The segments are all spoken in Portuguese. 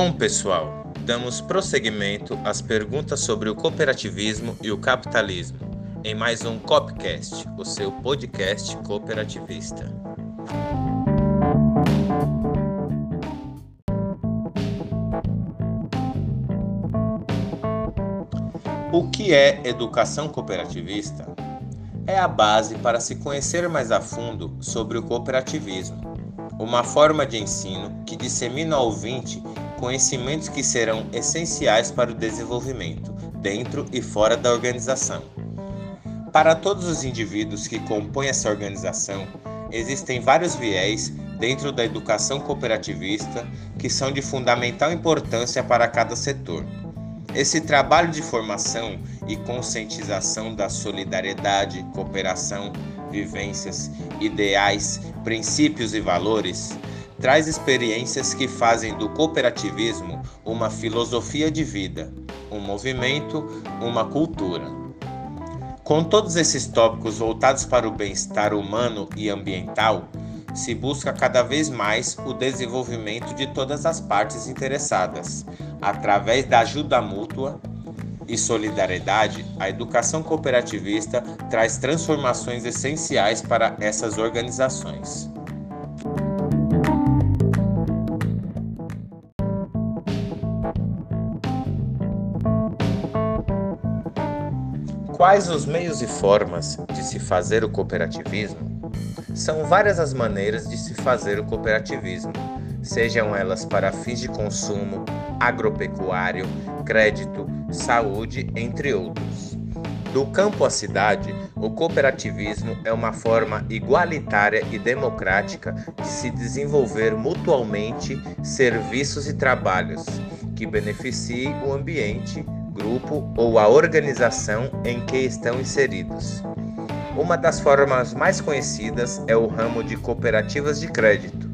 Bom, pessoal, damos prosseguimento às perguntas sobre o cooperativismo e o capitalismo em mais um Copcast, o seu podcast cooperativista. O que é educação cooperativista? É a base para se conhecer mais a fundo sobre o cooperativismo, uma forma de ensino que dissemina ao ouvinte conhecimentos que serão essenciais para o desenvolvimento, dentro e fora da organização. Para todos os indivíduos que compõem essa organização, existem vários viés dentro da educação cooperativista que são de fundamental importância para cada setor. Esse trabalho de formação e conscientização da solidariedade, cooperação, vivências, ideais, princípios e valores traz experiências que fazem do cooperativismo uma filosofia de vida, um movimento, uma cultura. Com todos esses tópicos voltados para o bem-estar humano e ambiental, se busca cada vez mais o desenvolvimento de todas as partes interessadas, através da ajuda mútua e solidariedade, a educação cooperativista traz transformações essenciais para essas organizações. Quais os meios e formas de se fazer o cooperativismo? São várias as maneiras de se fazer o cooperativismo, sejam elas para fins de consumo, agropecuário, crédito, saúde, entre outros. Do campo à cidade, o cooperativismo é uma forma igualitária e democrática de se desenvolver mutualmente serviços e trabalhos que beneficiem o ambiente grupo ou a organização em que estão inseridos. Uma das formas mais conhecidas é o ramo de cooperativas de crédito,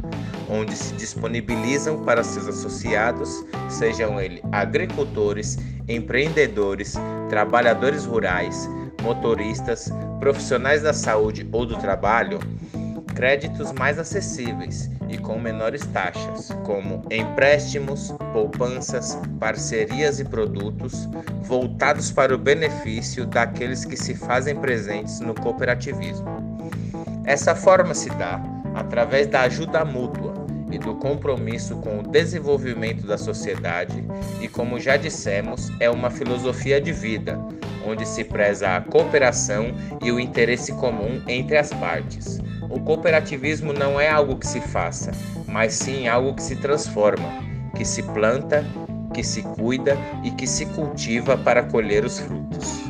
onde se disponibilizam para seus associados, sejam eles agricultores, empreendedores, trabalhadores rurais, motoristas, profissionais da saúde ou do trabalho, créditos mais acessíveis e com menores taxas, como empréstimos, poupanças, parcerias e produtos voltados para o benefício daqueles que se fazem presentes no cooperativismo. Essa forma se dá através da ajuda mútua e do compromisso com o desenvolvimento da sociedade, e como já dissemos, é uma filosofia de vida, onde se preza a cooperação e o interesse comum entre as partes. O cooperativismo não é algo que se faça, mas sim algo que se transforma, que se planta, que se cuida e que se cultiva para colher os frutos.